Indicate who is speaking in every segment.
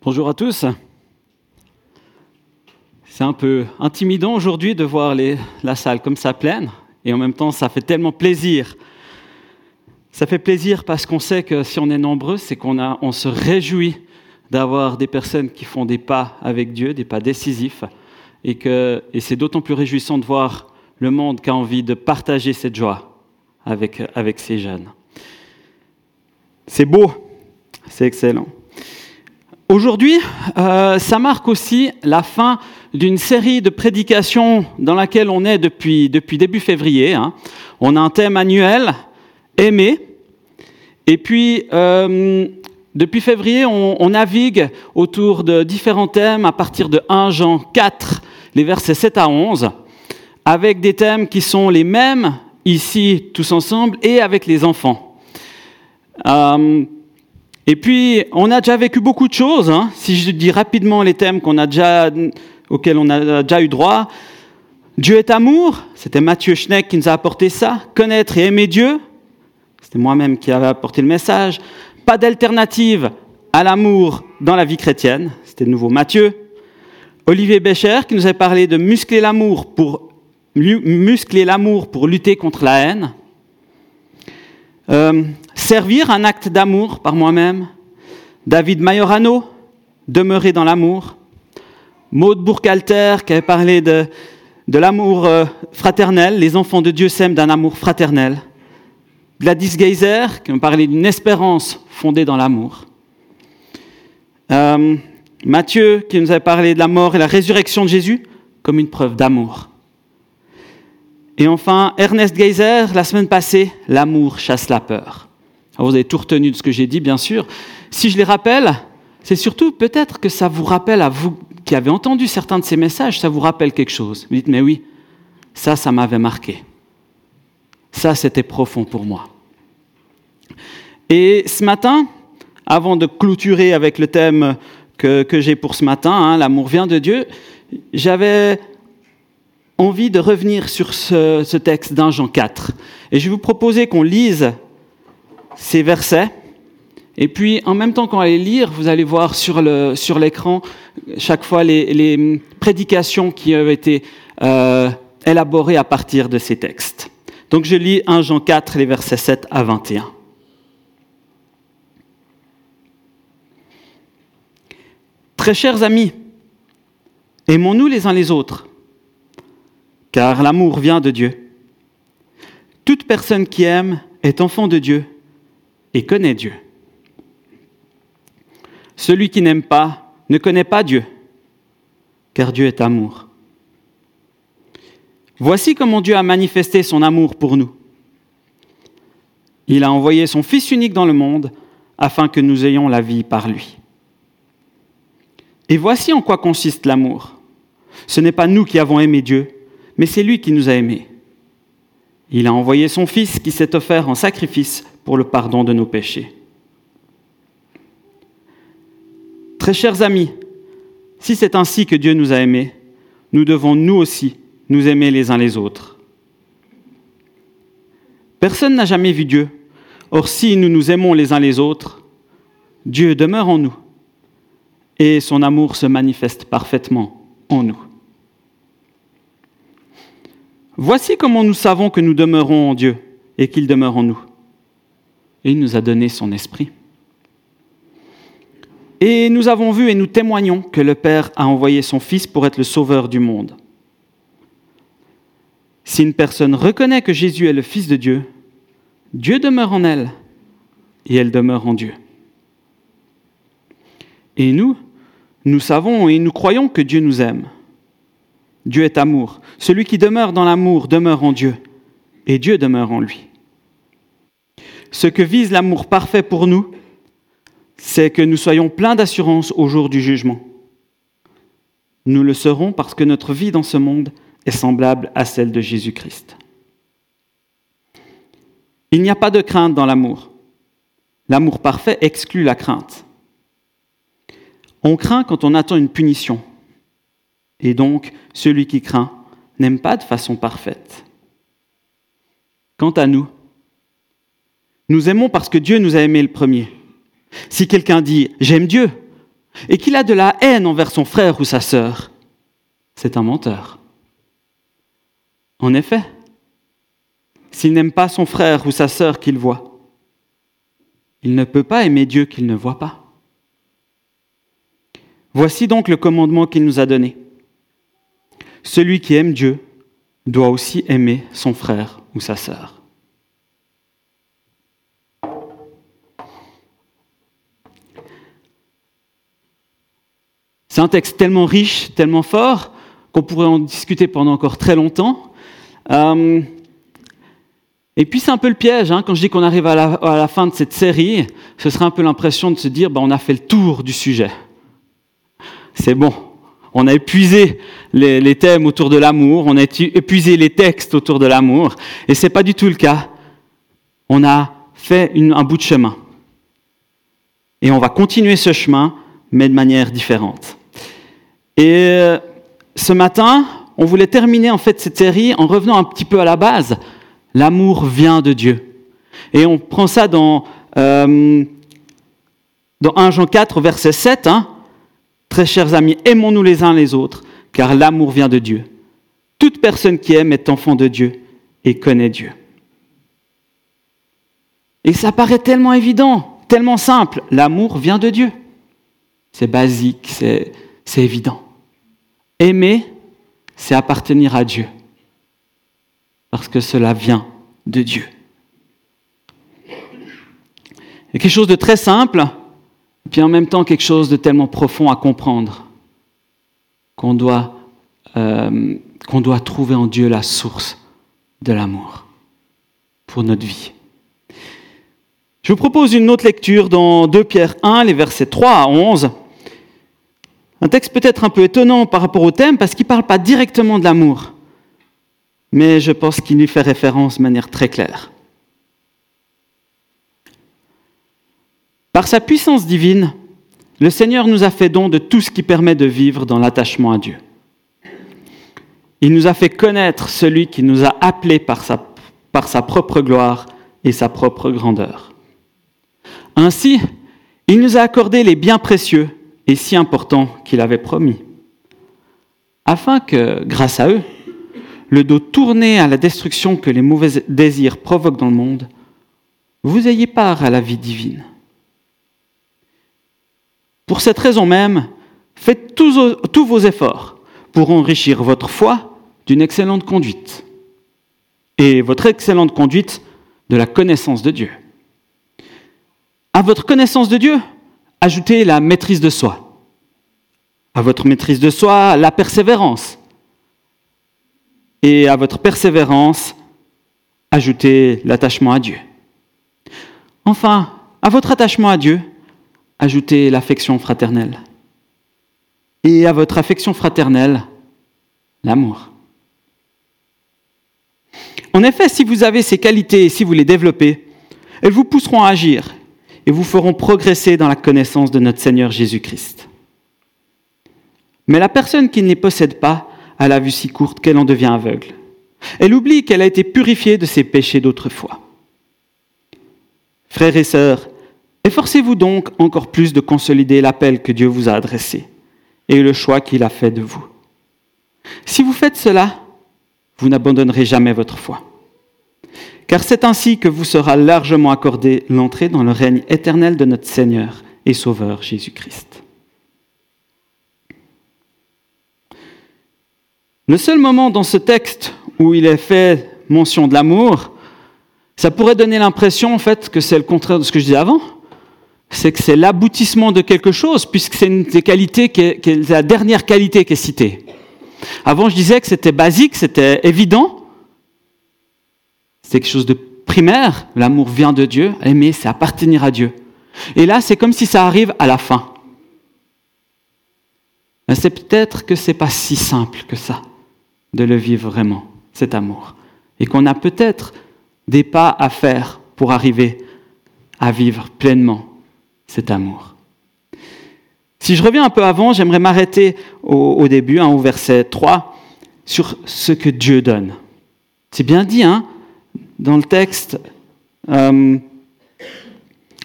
Speaker 1: Bonjour à tous. C'est un peu intimidant aujourd'hui de voir la salle comme ça pleine, et en même temps, ça fait tellement plaisir. Ça fait plaisir parce qu'on sait que si on est nombreux, c'est qu'on on se réjouit d'avoir des personnes qui font des pas avec Dieu, des pas décisifs, et, que, c'est d'autant plus réjouissant de voir le monde qui a envie de partager cette joie avec, avec ces jeunes. C'est beau, c'est excellent. Aujourd'hui, euh, ça marque aussi la fin d'une série de prédications dans laquelle on est depuis, début février. Hein. On a un thème annuel, aimer. Et puis, euh, depuis février, on, on, navigue autour de différents thèmes à partir de 1 Jean 4, les versets 7 à 11, avec des thèmes qui sont les mêmes ici, tous ensemble, et avec les enfants. Euh, et puis, on a déjà vécu beaucoup de choses. Hein. Si je dis rapidement les thèmes auxquels on a déjà eu droit. Dieu est amour, c'était Mathieu Schneck qui nous a apporté ça. Connaître et aimer Dieu, c'était moi-même qui avais apporté le message. Pas d'alternative à l'amour dans la vie chrétienne, c'était de nouveau Mathieu. Olivier Bécher qui nous a parlé de muscler l'amour pour, muscler l'amour pour lutter contre la haine. Euh, servir un acte d'amour par moi-même. David Majorano, demeurer dans l'amour. Maud Bourcalter, qui avait parlé de, de l'amour euh, fraternel. Les enfants de Dieu s'aiment d'un amour fraternel. Gladys Geyser, qui m'a parlé d'une espérance fondée dans l'amour. Euh, Matthieu, qui nous avait parlé de la mort et la résurrection de Jésus comme une preuve d'amour. Et enfin, Ernest Geyser, la semaine passée, l'amour chasse la peur. Vous avez tout retenu de ce que j'ai dit, bien sûr. Si je les rappelle, c'est surtout peut-être que ça vous rappelle à vous qui avez entendu certains de ces messages, ça vous rappelle quelque chose. Vous dites, mais oui, ça, ça m'avait marqué. Ça, c'était profond pour moi. Et ce matin, avant de clôturer avec le thème que, j'ai pour ce matin, hein, l'amour vient de Dieu, j'avais envie de revenir sur ce, texte d'un Jean 4. Et je vais vous proposer qu'on lise ces versets. Et puis, en même temps qu'on les lire, vous allez voir sur l'écran chaque fois les, prédications qui ont été euh, élaborées à partir de ces textes. Donc, je lis 1 Jean 4, les versets 7 à 21. Très chers amis, aimons-nous les uns les autres car l'amour vient de Dieu. Toute personne qui aime est enfant de Dieu et connaît Dieu. Celui qui n'aime pas ne connaît pas Dieu, car Dieu est amour. Voici comment Dieu a manifesté son amour pour nous. Il a envoyé son Fils unique dans le monde afin que nous ayons la vie par lui. Et voici en quoi consiste l'amour. Ce n'est pas nous qui avons aimé Dieu, mais c'est lui qui nous a aimés. Il a envoyé son Fils qui s'est offert en sacrifice pour le pardon de nos péchés. Très chers amis, si c'est ainsi que Dieu nous a aimés, nous devons nous aussi nous aimer les uns les autres. Personne n'a jamais vu Dieu. Or, si nous nous aimons les uns les autres, Dieu demeure en nous et son amour se manifeste parfaitement en nous. Voici comment nous savons que nous demeurons en Dieu et qu'il demeure en nous. Et il nous a donné son esprit. Et nous avons vu et nous témoignons que le Père a envoyé son Fils pour être le sauveur du monde. Si une personne reconnaît que Jésus est le Fils de Dieu, Dieu demeure en elle et elle demeure en Dieu. Et nous, nous savons et nous croyons que Dieu nous aime. Dieu est amour. Celui qui demeure dans l'amour demeure en Dieu, et Dieu demeure en lui. Ce que vise l'amour parfait pour nous, c'est que nous soyons pleins d'assurance au jour du jugement. Nous le serons parce que notre vie dans ce monde est semblable à celle de Jésus-Christ. Il n'y a pas de crainte dans l'amour. L'amour parfait exclut la crainte. On craint quand on attend une punition. Et donc, celui qui craint n'aime pas de façon parfaite. Quant à nous, nous aimons parce que Dieu nous a aimés le premier. Si quelqu'un dit ⁇ J'aime Dieu ⁇ et qu'il a de la haine envers son frère ou sa sœur, c'est un menteur. En effet, s'il n'aime pas son frère ou sa sœur qu'il voit, il ne peut pas aimer Dieu qu'il ne voit pas. Voici donc le commandement qu'il nous a donné. Celui qui aime Dieu doit aussi aimer son frère ou sa sœur. C'est un texte tellement riche, tellement fort, qu'on pourrait en discuter pendant encore très longtemps. Euh, et puis c'est un peu le piège, hein, quand je dis qu'on arrive à la, fin de cette série, ce serait un peu l'impression de se dire, bah, on a fait le tour du sujet. C'est bon, on a épuisé les, thèmes autour de l'amour, on a épuisé les textes autour de l'amour, et ce n'est pas du tout le cas. On a fait un bout de chemin. Et on va continuer ce chemin, mais de manière différente. Et euh, ce matin, on voulait terminer en fait cette série en revenant un petit peu à la base. L'amour vient de Dieu. Et on prend ça dans, euh, dans 1 Jean 4, verset 7. Hein. Très chers amis, aimons-nous les uns les autres, car l'amour vient de Dieu. Toute personne qui aime est enfant de Dieu et connaît Dieu. Et ça paraît tellement évident, tellement simple. L'amour vient de Dieu. C'est basique, c'est évident. Aimer, c'est appartenir à Dieu, parce que cela vient de Dieu. A quelque chose de très simple, et puis en même temps quelque chose de tellement profond à comprendre, qu'on doit, euh, qu'on doit trouver en Dieu la source de l'amour pour notre vie. Je vous propose une autre lecture dans 2 Pierre 1, les versets 3 à 11. Un texte peut-être un peu étonnant par rapport au thème parce qu'il ne parle pas directement de l'amour, mais je pense qu'il lui fait référence de manière très claire. Par sa puissance divine, le Seigneur nous a fait don de tout ce qui permet de vivre dans l'attachement à Dieu. Il nous a fait connaître celui qui nous a appelés par sa, par sa propre gloire et sa propre grandeur. Ainsi, il nous a accordé les biens précieux et si important qu'il avait promis, afin que, grâce à eux, le dos tourné à la destruction que les mauvais désirs provoquent dans le monde, vous ayez part à la vie divine. Pour cette raison même, faites tous, tous vos efforts pour enrichir votre foi d'une excellente conduite, et votre excellente conduite de la connaissance de Dieu. À votre connaissance de Dieu, ajoutez la maîtrise de soi. À votre maîtrise de soi, la persévérance. Et à votre persévérance, ajoutez l'attachement à Dieu. Enfin, à votre attachement à Dieu, ajoutez l'affection fraternelle. Et à votre affection fraternelle, l'amour. En effet, si vous avez ces qualités et si vous les développez, elles vous pousseront à agir et vous feront progresser dans la connaissance de notre Seigneur Jésus-Christ. Mais la personne qui ne les possède pas a la vue si courte qu'elle en devient aveugle. Elle oublie qu'elle a été purifiée de ses péchés d'autrefois. Frères et sœurs, efforcez-vous donc encore plus de consolider l'appel que Dieu vous a adressé et le choix qu'il a fait de vous. Si vous faites cela, vous n'abandonnerez jamais votre foi car c'est ainsi que vous sera largement accordé l'entrée dans le règne éternel de notre Seigneur et Sauveur Jésus-Christ. Le seul moment dans ce texte où il est fait mention de l'amour, ça pourrait donner l'impression en fait que c'est le contraire de ce que je disais avant. C'est que c'est l'aboutissement de quelque chose, puisque c'est une des qualités qui est, la dernière qualité qui est citée. Avant, je disais que c'était basique, c'était évident, c'est quelque chose de primaire. L'amour vient de Dieu. Aimer, c'est appartenir à Dieu. Et là, c'est comme si ça arrive à la fin. C'est peut-être que c'est pas si simple que ça de le vivre vraiment, cet amour. Et qu'on a peut-être des pas à faire pour arriver à vivre pleinement cet amour. Si je reviens un peu avant, j'aimerais m'arrêter au, début, hein, au verset 3, sur ce que Dieu donne. C'est bien dit, hein dans le texte, euh,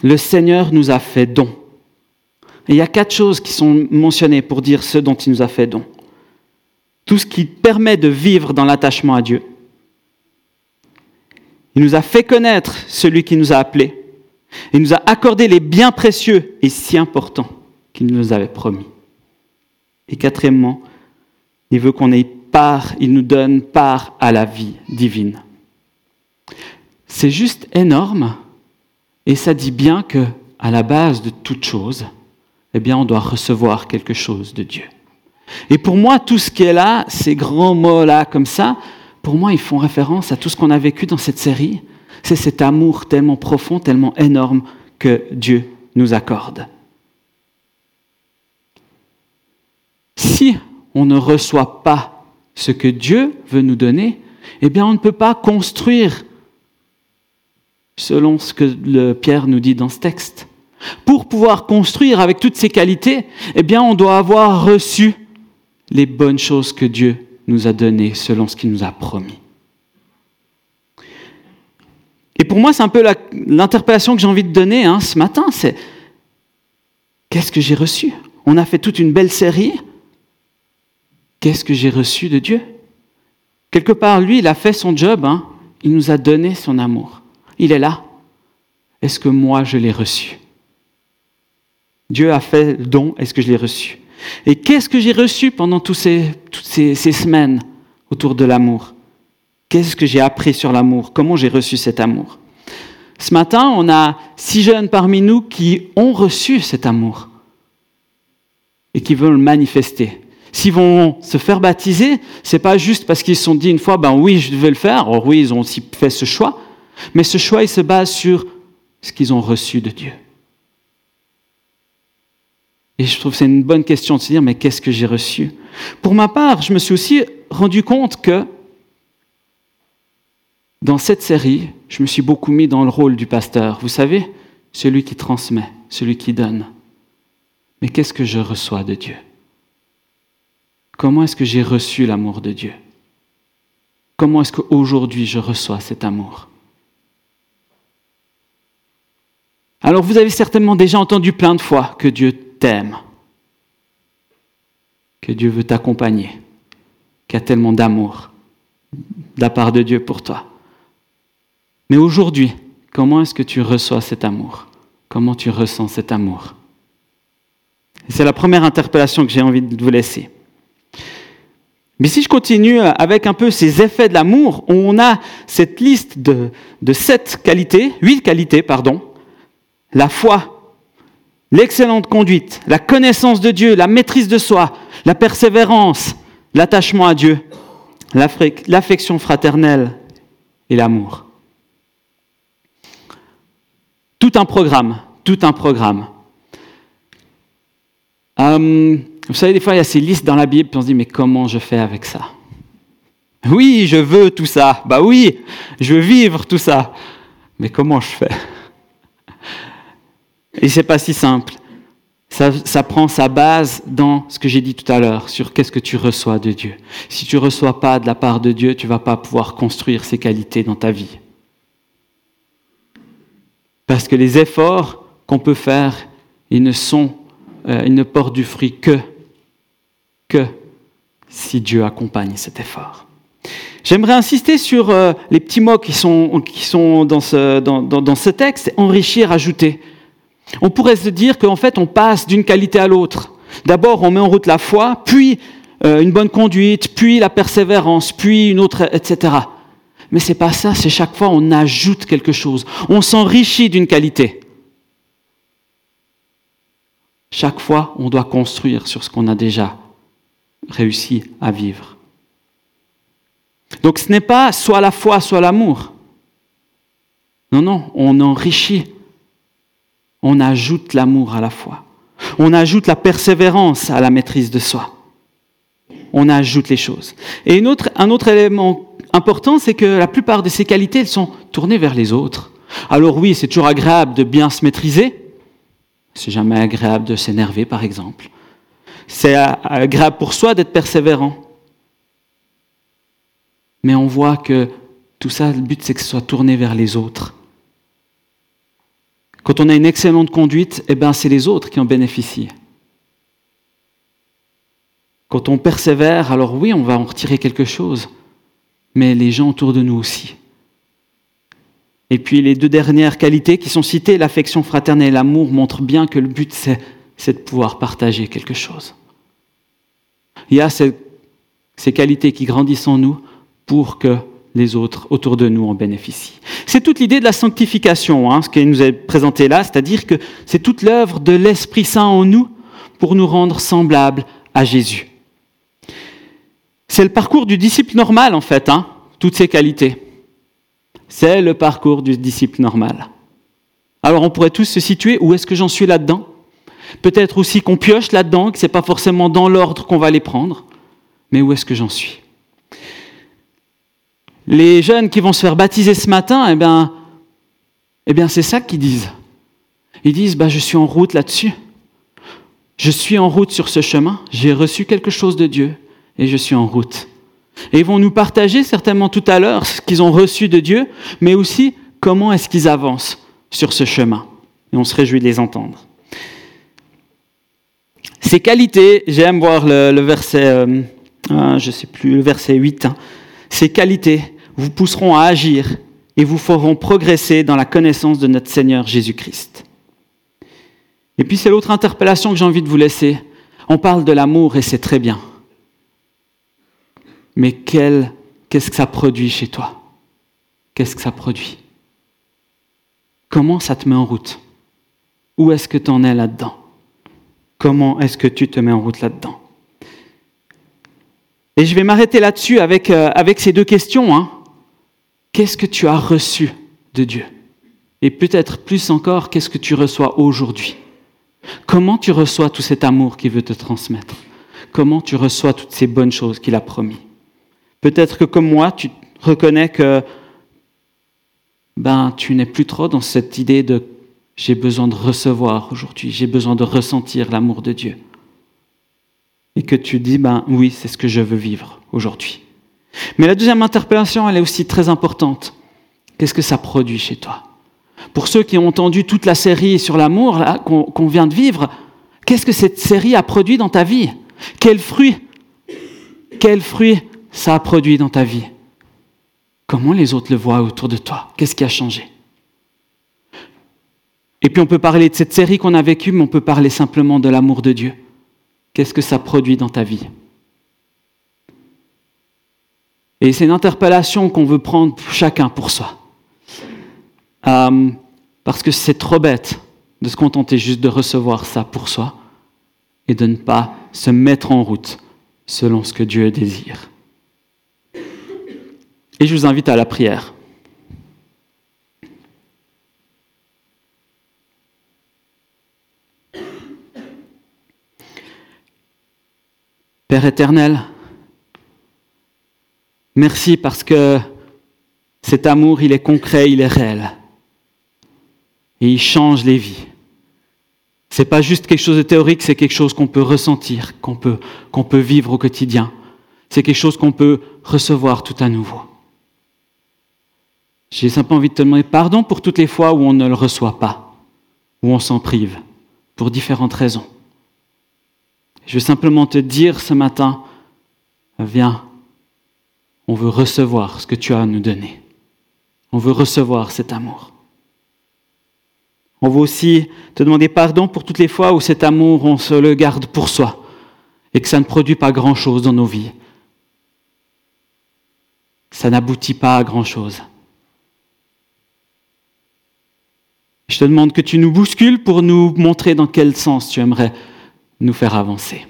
Speaker 1: le Seigneur nous a fait don. Il y a quatre choses qui sont mentionnées pour dire ce dont il nous a fait don. Tout ce qui permet de vivre dans l'attachement à Dieu. Il nous a fait connaître celui qui nous a appelés. Il nous a accordé les biens précieux et si importants qu'il nous avait promis. Et quatrièmement, il veut qu'on ait part, il nous donne part à la vie divine. C'est juste énorme et ça dit bien que à la base de toute chose, eh bien on doit recevoir quelque chose de Dieu. Et pour moi, tout ce qui est là, ces grands mots-là comme ça, pour moi, ils font référence à tout ce qu'on a vécu dans cette série. C'est cet amour tellement profond, tellement énorme que Dieu nous accorde. Si on ne reçoit pas ce que Dieu veut nous donner, eh bien on ne peut pas construire selon ce que Pierre nous dit dans ce texte. Pour pouvoir construire avec toutes ces qualités, eh bien on doit avoir reçu les bonnes choses que Dieu nous a données selon ce qu'il nous a promis. Et pour moi, c'est un peu l'interpellation que j'ai envie de donner hein, ce matin, c'est qu'est-ce que j'ai reçu? On a fait toute une belle série. Qu'est-ce que j'ai reçu de Dieu? Quelque part, lui, il a fait son job, hein. il nous a donné son amour. Il est là. Est-ce que moi, je l'ai reçu? Dieu a fait le don, est-ce que je l'ai reçu? Et qu'est-ce que j'ai reçu pendant toutes ces, semaines autour de l'amour? Qu'est-ce que j'ai appris sur l'amour? Comment j'ai reçu cet amour? Ce matin, on a six jeunes parmi nous qui ont reçu cet amour et qui veulent le manifester. S'ils vont se faire baptiser, c'est pas juste parce qu'ils se sont dit une fois, ben oui, je devais le faire. Or oui, ils ont aussi fait ce choix. Mais ce choix, il se base sur ce qu'ils ont reçu de Dieu. Et je trouve que c'est une bonne question de se dire, mais qu'est-ce que j'ai reçu? Pour ma part, je me suis aussi rendu compte que dans cette série, je me suis beaucoup mis dans le rôle du pasteur. Vous savez, celui qui transmet, celui qui donne. Mais qu'est-ce que je reçois de Dieu? Comment est-ce que j'ai reçu l'amour de Dieu? Comment est-ce qu'aujourd'hui je reçois cet amour? Alors vous avez certainement déjà entendu plein de fois que Dieu t'aime, que Dieu veut t'accompagner, qu'il y a tellement d'amour de la part de Dieu pour toi. Mais aujourd'hui, comment est-ce que tu reçois cet amour? Comment tu ressens cet amour? C'est la première interpellation que j'ai envie de vous laisser. Mais si je continue avec un peu ces effets de l'amour, on a cette liste de, de sept qualités, huit qualités, pardon, la foi, l'excellente conduite, la connaissance de Dieu, la maîtrise de soi, la persévérance, l'attachement à Dieu, l'affection fraternelle et l'amour. Tout un programme, tout un programme. Euh, vous savez, des fois, il y a ces listes dans la Bible, puis on se dit, mais comment je fais avec ça? Oui, je veux tout ça. Bah oui, je veux vivre tout ça. Mais comment je fais? Et c'est pas si simple. Ça, prend sa base dans ce que j'ai dit tout à l'heure, sur qu'est-ce que tu reçois de Dieu. Si tu reçois pas de la part de Dieu, tu vas pas pouvoir construire ces qualités dans ta vie. Parce que les efforts qu'on peut faire, ils ne euh, portent du fruit que, si Dieu accompagne cet effort. J'aimerais insister sur euh, les petits mots qui sont, dans, ce, dans ce texte, enrichir, ajouter. On pourrait se dire qu'en fait, on passe d'une qualité à l'autre. D'abord, on met en route la foi, puis euh, une bonne conduite, puis la persévérance, puis une autre, etc. Mais c'est pas ça, c'est chaque fois on ajoute quelque chose. On s'enrichit d'une qualité. Chaque fois, on doit construire sur ce qu'on a déjà réussi à vivre. Donc ce n'est pas soit la foi, soit l'amour. Non, non, on enrichit on ajoute l'amour à la foi. On ajoute la persévérance à la maîtrise de soi. On ajoute les choses. Et un autre élément important, c'est que la plupart de ces qualités, elles sont tournées vers les autres. Alors oui, c'est toujours agréable de bien se maîtriser. C'est jamais agréable de s'énerver, par exemple. C'est agréable pour soi d'être persévérant. Mais on voit que tout ça, le but, c'est que ce soit tourné vers les autres Quand on a une excellente conduite, eh ben, c'est les autres qui en bénéficient. Quand on persévère, alors oui, on va en retirer quelque chose, mais les gens autour de nous aussi. Et puis les deux dernières qualités qui sont citées, l'affection fraternelle et l'amour, montrent bien que le but, c'est, de pouvoir partager quelque chose. Il y a ces, qualités qui grandissent en nous pour que les autres autour de nous en bénéficient. C'est toute l'idée de la sanctification, hein, ce qui nous est présenté là, c'est-à-dire que c'est toute l'œuvre de l'Esprit Saint en nous pour nous rendre semblables à Jésus. C'est le parcours du disciple normal, en fait, hein, toutes ces qualités. C'est le parcours du disciple normal. Alors on pourrait tous se situer où est-ce que j'en suis là-dedans? Peut-être aussi qu'on pioche là-dedans, que ce n'est pas forcément dans l'ordre qu'on va les prendre, mais où est-ce que j'en suis? Les jeunes qui vont se faire baptiser ce matin, eh bien, eh bien c'est ça qu'ils disent. Ils disent, bah, je suis en route là-dessus. Je suis en route sur ce chemin, j'ai reçu quelque chose de Dieu et je suis en route. Et ils vont nous partager certainement tout à l'heure ce qu'ils ont reçu de Dieu, mais aussi comment est-ce qu'ils avancent sur ce chemin. Et on se réjouit de les entendre. Ces qualités, j'aime voir le, verset, euh, ah, sais plus, le verset 8. Hein. Ces qualités vous pousseront à agir et vous feront progresser dans la connaissance de notre Seigneur Jésus-Christ. Et puis c'est l'autre interpellation que j'ai envie de vous laisser. On parle de l'amour et c'est très bien mais qu'est-ce que ça produit chez toi? Qu'est-ce que ça produit? Comment ça te met en route? Où est-ce que tu en es là-dedans? Comment est-ce que tu te mets en route là-dedans? Et je vais m'arrêter là-dessus avec, euh, avec ces deux questions. Hein. Qu'est-ce que tu as reçu de Dieu? Et peut-être plus encore, qu'est-ce que tu reçois aujourd'hui? Comment tu reçois tout cet amour qu'il veut te transmettre? Comment tu reçois toutes ces bonnes choses qu'il a promis? Peut-être que comme moi, tu reconnais que ben, tu n'es plus trop dans cette idée de j'ai besoin de recevoir aujourd'hui, j'ai besoin de ressentir l'amour de Dieu. Et que tu dis, ben oui, c'est ce que je veux vivre aujourd'hui. Mais la deuxième interpellation, elle est aussi très importante. Qu'est-ce que ça produit chez toi? Pour ceux qui ont entendu toute la série sur l'amour qu'on vient de vivre, qu'est-ce que cette série a produit dans ta vie? Quel fruit? Quel fruit ça a produit dans ta vie? Comment les autres le voient autour de toi? Qu'est-ce qui a changé? Et puis on peut parler de cette série qu'on a vécue, mais on peut parler simplement de l'amour de Dieu. Qu'est-ce que ça produit dans ta vie? Et c'est une interpellation qu'on veut prendre chacun pour soi. Euh, parce que c'est trop bête de se contenter juste de recevoir ça pour soi et de ne pas se mettre en route selon ce que Dieu désire. Et je vous invite à la prière. Père éternel, merci parce que cet amour, il est concret, il est réel. Et il change les vies. Ce n'est pas juste quelque chose de théorique, c'est quelque chose qu'on peut ressentir, qu'on peut, peut vivre au quotidien. C'est quelque chose qu'on peut recevoir tout à nouveau. J'ai simplement envie de te demander pardon pour toutes les fois où on ne le reçoit pas, où on s'en prive, pour différentes raisons. Je veux simplement te dire ce matin, viens, on veut recevoir ce que tu as à nous donner. On veut recevoir cet amour. On veut aussi te demander pardon pour toutes les fois où cet amour, on se le garde pour soi et que ça ne produit pas grand-chose dans nos vies. Ça n'aboutit pas à grand-chose. Je te demande que tu nous bouscules pour nous montrer dans quel sens tu aimerais nous faire avancer.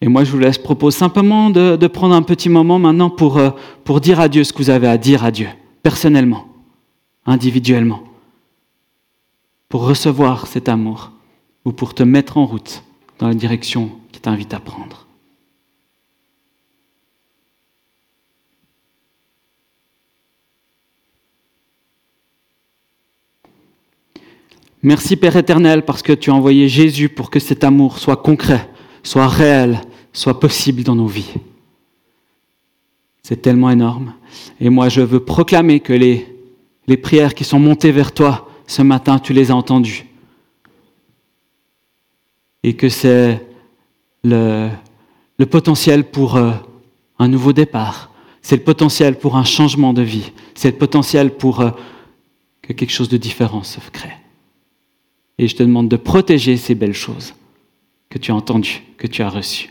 Speaker 1: Et moi, je vous laisse propose simplement de, prendre un petit moment maintenant pour, euh, pour dire à Dieu ce que vous avez à dire à Dieu, personnellement, individuellement, pour recevoir cet amour ou pour te mettre en route dans la direction qui t'invite à prendre. Merci Père éternel parce que tu as envoyé Jésus pour que cet amour soit concret, soit réel, soit possible dans nos vies. C'est tellement énorme. Et moi, je veux proclamer que les, prières qui sont montées vers toi ce matin, tu les as entendues. Et que c'est le, le, potentiel pour euh, un nouveau départ. C'est le potentiel pour un changement de vie. C'est le potentiel pour euh, que quelque chose de différent se crée. Et je te demande de protéger ces belles choses que tu as entendues, que tu as reçues.